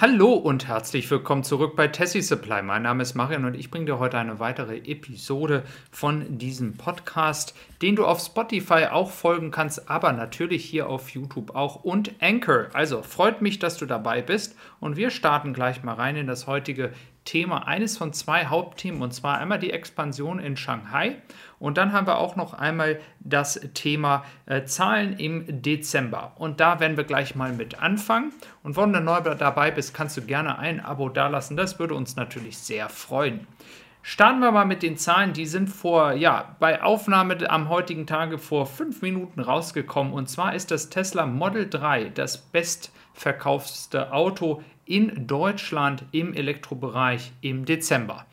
Hallo und herzlich willkommen zurück bei Tessie Supply. Mein Name ist Marian und ich bringe dir heute eine weitere Episode von diesem Podcast, den du auf Spotify auch folgen kannst, aber natürlich hier auf YouTube auch und Anchor. Also freut mich, dass du dabei bist und wir starten gleich mal rein in das heutige Thema, eines von zwei Hauptthemen, und zwar einmal die Expansion in Shanghai und dann haben wir auch noch einmal das Thema äh, Zahlen im Dezember. Und da werden wir gleich mal mit anfangen. Und wenn du neu dabei bist, kannst du gerne ein Abo dalassen. Das würde uns natürlich sehr freuen. Starten wir mal mit den Zahlen. Die sind vor, ja, bei Aufnahme am heutigen Tage vor fünf Minuten rausgekommen. Und zwar ist das Tesla Model 3 das bestverkaufste Auto in Deutschland im Elektrobereich im Dezember.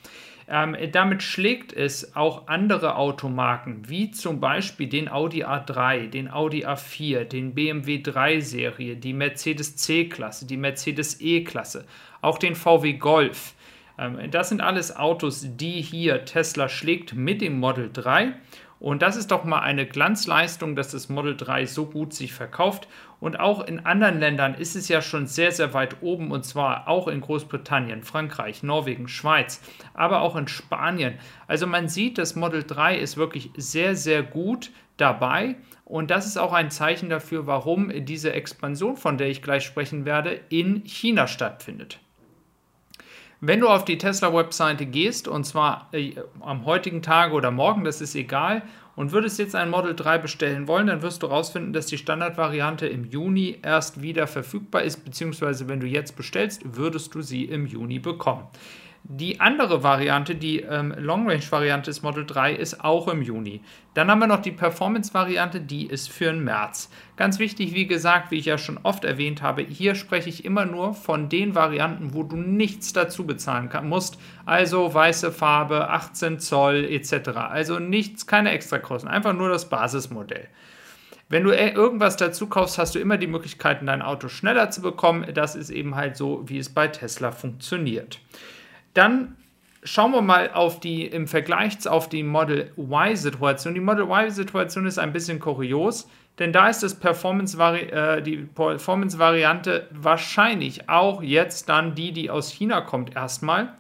Ähm, damit schlägt es auch andere Automarken, wie zum Beispiel den Audi A3, den Audi A4, den BMW 3-Serie, die Mercedes C-Klasse, die Mercedes E-Klasse, auch den VW Golf. Ähm, das sind alles Autos, die hier Tesla schlägt mit dem Model 3 und das ist doch mal eine Glanzleistung, dass das Model 3 so gut sich verkauft. Und auch in anderen Ländern ist es ja schon sehr, sehr weit oben. Und zwar auch in Großbritannien, Frankreich, Norwegen, Schweiz, aber auch in Spanien. Also man sieht, das Model 3 ist wirklich sehr, sehr gut dabei. Und das ist auch ein Zeichen dafür, warum diese Expansion, von der ich gleich sprechen werde, in China stattfindet. Wenn du auf die Tesla-Webseite gehst, und zwar äh, am heutigen Tage oder morgen, das ist egal, und würdest jetzt ein Model 3 bestellen wollen, dann wirst du herausfinden, dass die Standardvariante im Juni erst wieder verfügbar ist, beziehungsweise wenn du jetzt bestellst, würdest du sie im Juni bekommen. Die andere Variante, die ähm, Long Range Variante des Model 3, ist auch im Juni. Dann haben wir noch die Performance Variante, die ist für den März. Ganz wichtig, wie gesagt, wie ich ja schon oft erwähnt habe, hier spreche ich immer nur von den Varianten, wo du nichts dazu bezahlen kann, musst. Also weiße Farbe, 18 Zoll etc. Also nichts, keine Extrakosten, einfach nur das Basismodell. Wenn du äh, irgendwas dazu kaufst, hast du immer die Möglichkeit, dein Auto schneller zu bekommen. Das ist eben halt so, wie es bei Tesla funktioniert. Dann schauen wir mal auf die im Vergleich auf die Model Y-Situation. Die Model Y-Situation ist ein bisschen kurios, denn da ist das Performance äh, die Performance-Variante wahrscheinlich auch jetzt dann die, die aus China kommt, erstmal.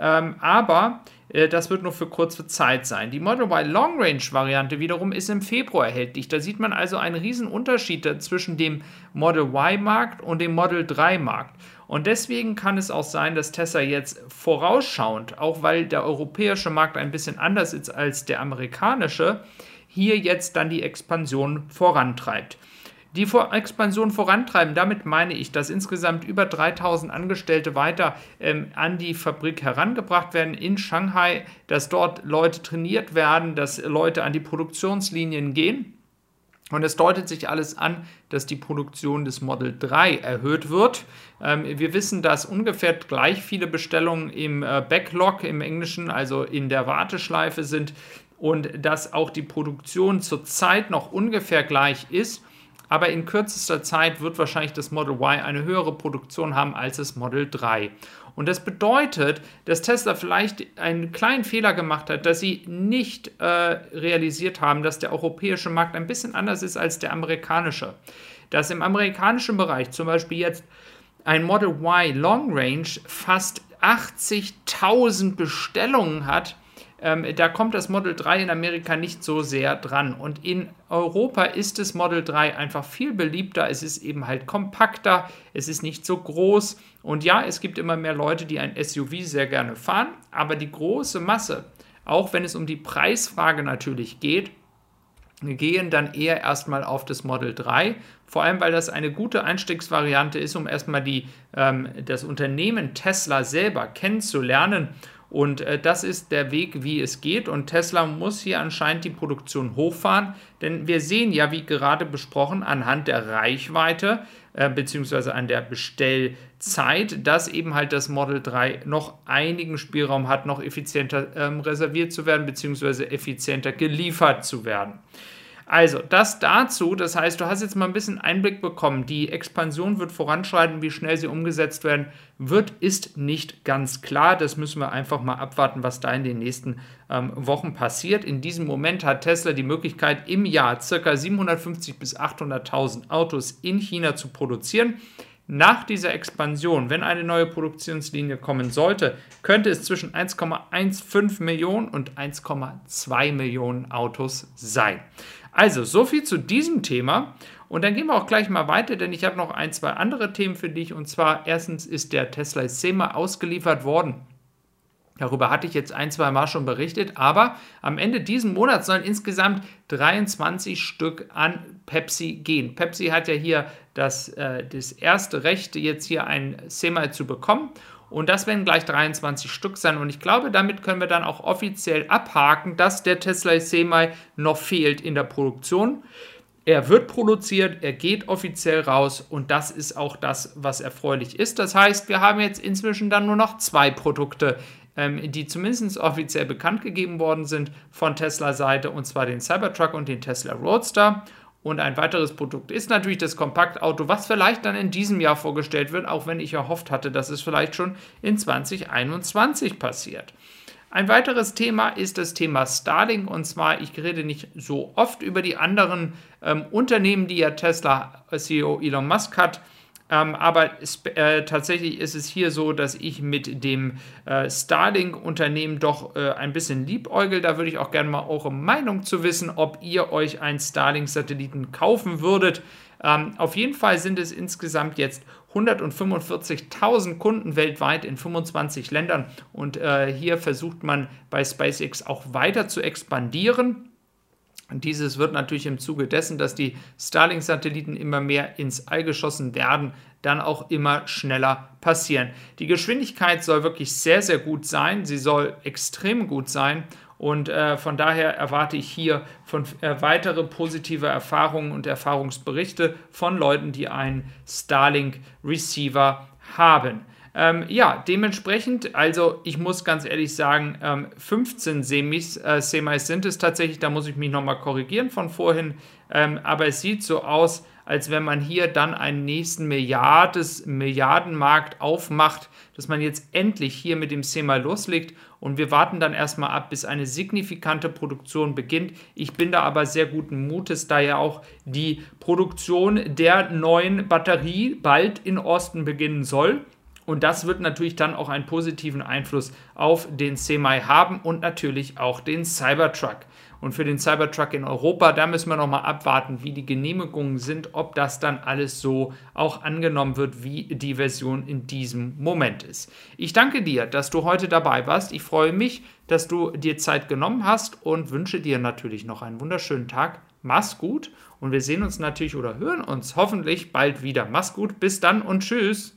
Ähm, aber äh, das wird nur für kurze Zeit sein. Die Model Y Long Range Variante wiederum ist im Februar erhältlich. Da sieht man also einen riesen Unterschied zwischen dem Model Y Markt und dem Model 3 Markt. Und deswegen kann es auch sein, dass Tesla jetzt vorausschauend, auch weil der europäische Markt ein bisschen anders ist als der amerikanische, hier jetzt dann die Expansion vorantreibt. Die Expansion vorantreiben, damit meine ich, dass insgesamt über 3000 Angestellte weiter ähm, an die Fabrik herangebracht werden in Shanghai, dass dort Leute trainiert werden, dass Leute an die Produktionslinien gehen. Und es deutet sich alles an, dass die Produktion des Model 3 erhöht wird. Ähm, wir wissen, dass ungefähr gleich viele Bestellungen im äh, Backlog im Englischen, also in der Warteschleife sind und dass auch die Produktion zurzeit noch ungefähr gleich ist. Aber in kürzester Zeit wird wahrscheinlich das Model Y eine höhere Produktion haben als das Model 3. Und das bedeutet, dass Tesla vielleicht einen kleinen Fehler gemacht hat, dass sie nicht äh, realisiert haben, dass der europäische Markt ein bisschen anders ist als der amerikanische. Dass im amerikanischen Bereich zum Beispiel jetzt ein Model Y Long Range fast 80.000 Bestellungen hat, ähm, da kommt das Model 3 in Amerika nicht so sehr dran. Und in Europa ist das Model 3 einfach viel beliebter. Es ist eben halt kompakter, es ist nicht so groß. Und ja, es gibt immer mehr Leute, die ein SUV sehr gerne fahren, aber die große Masse, auch wenn es um die Preisfrage natürlich geht, gehen dann eher erstmal auf das Model 3, vor allem weil das eine gute Einstiegsvariante ist, um erstmal die, ähm, das Unternehmen Tesla selber kennenzulernen und äh, das ist der Weg, wie es geht. Und Tesla muss hier anscheinend die Produktion hochfahren, denn wir sehen ja, wie gerade besprochen, anhand der Reichweite äh, beziehungsweise an der Bestellzeit, dass eben halt das Model 3 noch einigen Spielraum hat, noch effizienter ähm, reserviert zu werden, beziehungsweise effizienter geliefert zu werden. Also, das dazu, das heißt, du hast jetzt mal ein bisschen Einblick bekommen. Die Expansion wird voranschreiten, wie schnell sie umgesetzt werden wird, ist nicht ganz klar. Das müssen wir einfach mal abwarten, was da in den nächsten ähm, Wochen passiert. In diesem Moment hat Tesla die Möglichkeit, im Jahr ca. 750.000 bis 800.000 Autos in China zu produzieren. Nach dieser Expansion, wenn eine neue Produktionslinie kommen sollte, könnte es zwischen 1,15 Millionen und 1,2 Millionen Autos sein. Also, so viel zu diesem Thema. Und dann gehen wir auch gleich mal weiter, denn ich habe noch ein, zwei andere Themen für dich. Und zwar, erstens ist der Tesla SEMA ausgeliefert worden. Darüber hatte ich jetzt ein, zwei Mal schon berichtet, aber am Ende diesen Monats sollen insgesamt 23 Stück an Pepsi gehen. Pepsi hat ja hier das, äh, das erste Recht, jetzt hier ein Semi zu bekommen. Und das werden gleich 23 Stück sein. Und ich glaube, damit können wir dann auch offiziell abhaken, dass der Tesla Semi noch fehlt in der Produktion. Er wird produziert, er geht offiziell raus und das ist auch das, was erfreulich ist. Das heißt, wir haben jetzt inzwischen dann nur noch zwei Produkte ähm, die zumindest offiziell bekannt gegeben worden sind von Tesla-Seite, und zwar den Cybertruck und den Tesla Roadster. Und ein weiteres Produkt ist natürlich das Kompaktauto, was vielleicht dann in diesem Jahr vorgestellt wird, auch wenn ich erhofft hatte, dass es vielleicht schon in 2021 passiert. Ein weiteres Thema ist das Thema Starlink. Und zwar, ich rede nicht so oft über die anderen ähm, Unternehmen, die ja Tesla CEO Elon Musk hat. Ähm, aber äh, tatsächlich ist es hier so, dass ich mit dem äh, Starlink-Unternehmen doch äh, ein bisschen liebäugel. Da würde ich auch gerne mal eure Meinung zu wissen, ob ihr euch einen Starlink-Satelliten kaufen würdet. Ähm, auf jeden Fall sind es insgesamt jetzt 145.000 Kunden weltweit in 25 Ländern und äh, hier versucht man bei SpaceX auch weiter zu expandieren. Und dieses wird natürlich im Zuge dessen, dass die Starlink-Satelliten immer mehr ins All geschossen werden, dann auch immer schneller passieren. Die Geschwindigkeit soll wirklich sehr, sehr gut sein. Sie soll extrem gut sein. Und äh, von daher erwarte ich hier von äh, weitere positive Erfahrungen und Erfahrungsberichte von Leuten, die einen Starlink-Receiver haben. Ähm, ja, dementsprechend, also ich muss ganz ehrlich sagen, ähm, 15 Semis, äh, Semis sind es tatsächlich, da muss ich mich nochmal korrigieren von vorhin, ähm, aber es sieht so aus, als wenn man hier dann einen nächsten Milliardes, Milliardenmarkt aufmacht, dass man jetzt endlich hier mit dem SEMA loslegt und wir warten dann erstmal ab, bis eine signifikante Produktion beginnt. Ich bin da aber sehr guten Mutes, da ja auch die Produktion der neuen Batterie bald in Osten beginnen soll. Und das wird natürlich dann auch einen positiven Einfluss auf den Semi haben und natürlich auch den Cybertruck. Und für den Cybertruck in Europa, da müssen wir nochmal abwarten, wie die Genehmigungen sind, ob das dann alles so auch angenommen wird, wie die Version in diesem Moment ist. Ich danke dir, dass du heute dabei warst. Ich freue mich, dass du dir Zeit genommen hast und wünsche dir natürlich noch einen wunderschönen Tag. Mach's gut und wir sehen uns natürlich oder hören uns hoffentlich bald wieder. Mach's gut, bis dann und tschüss.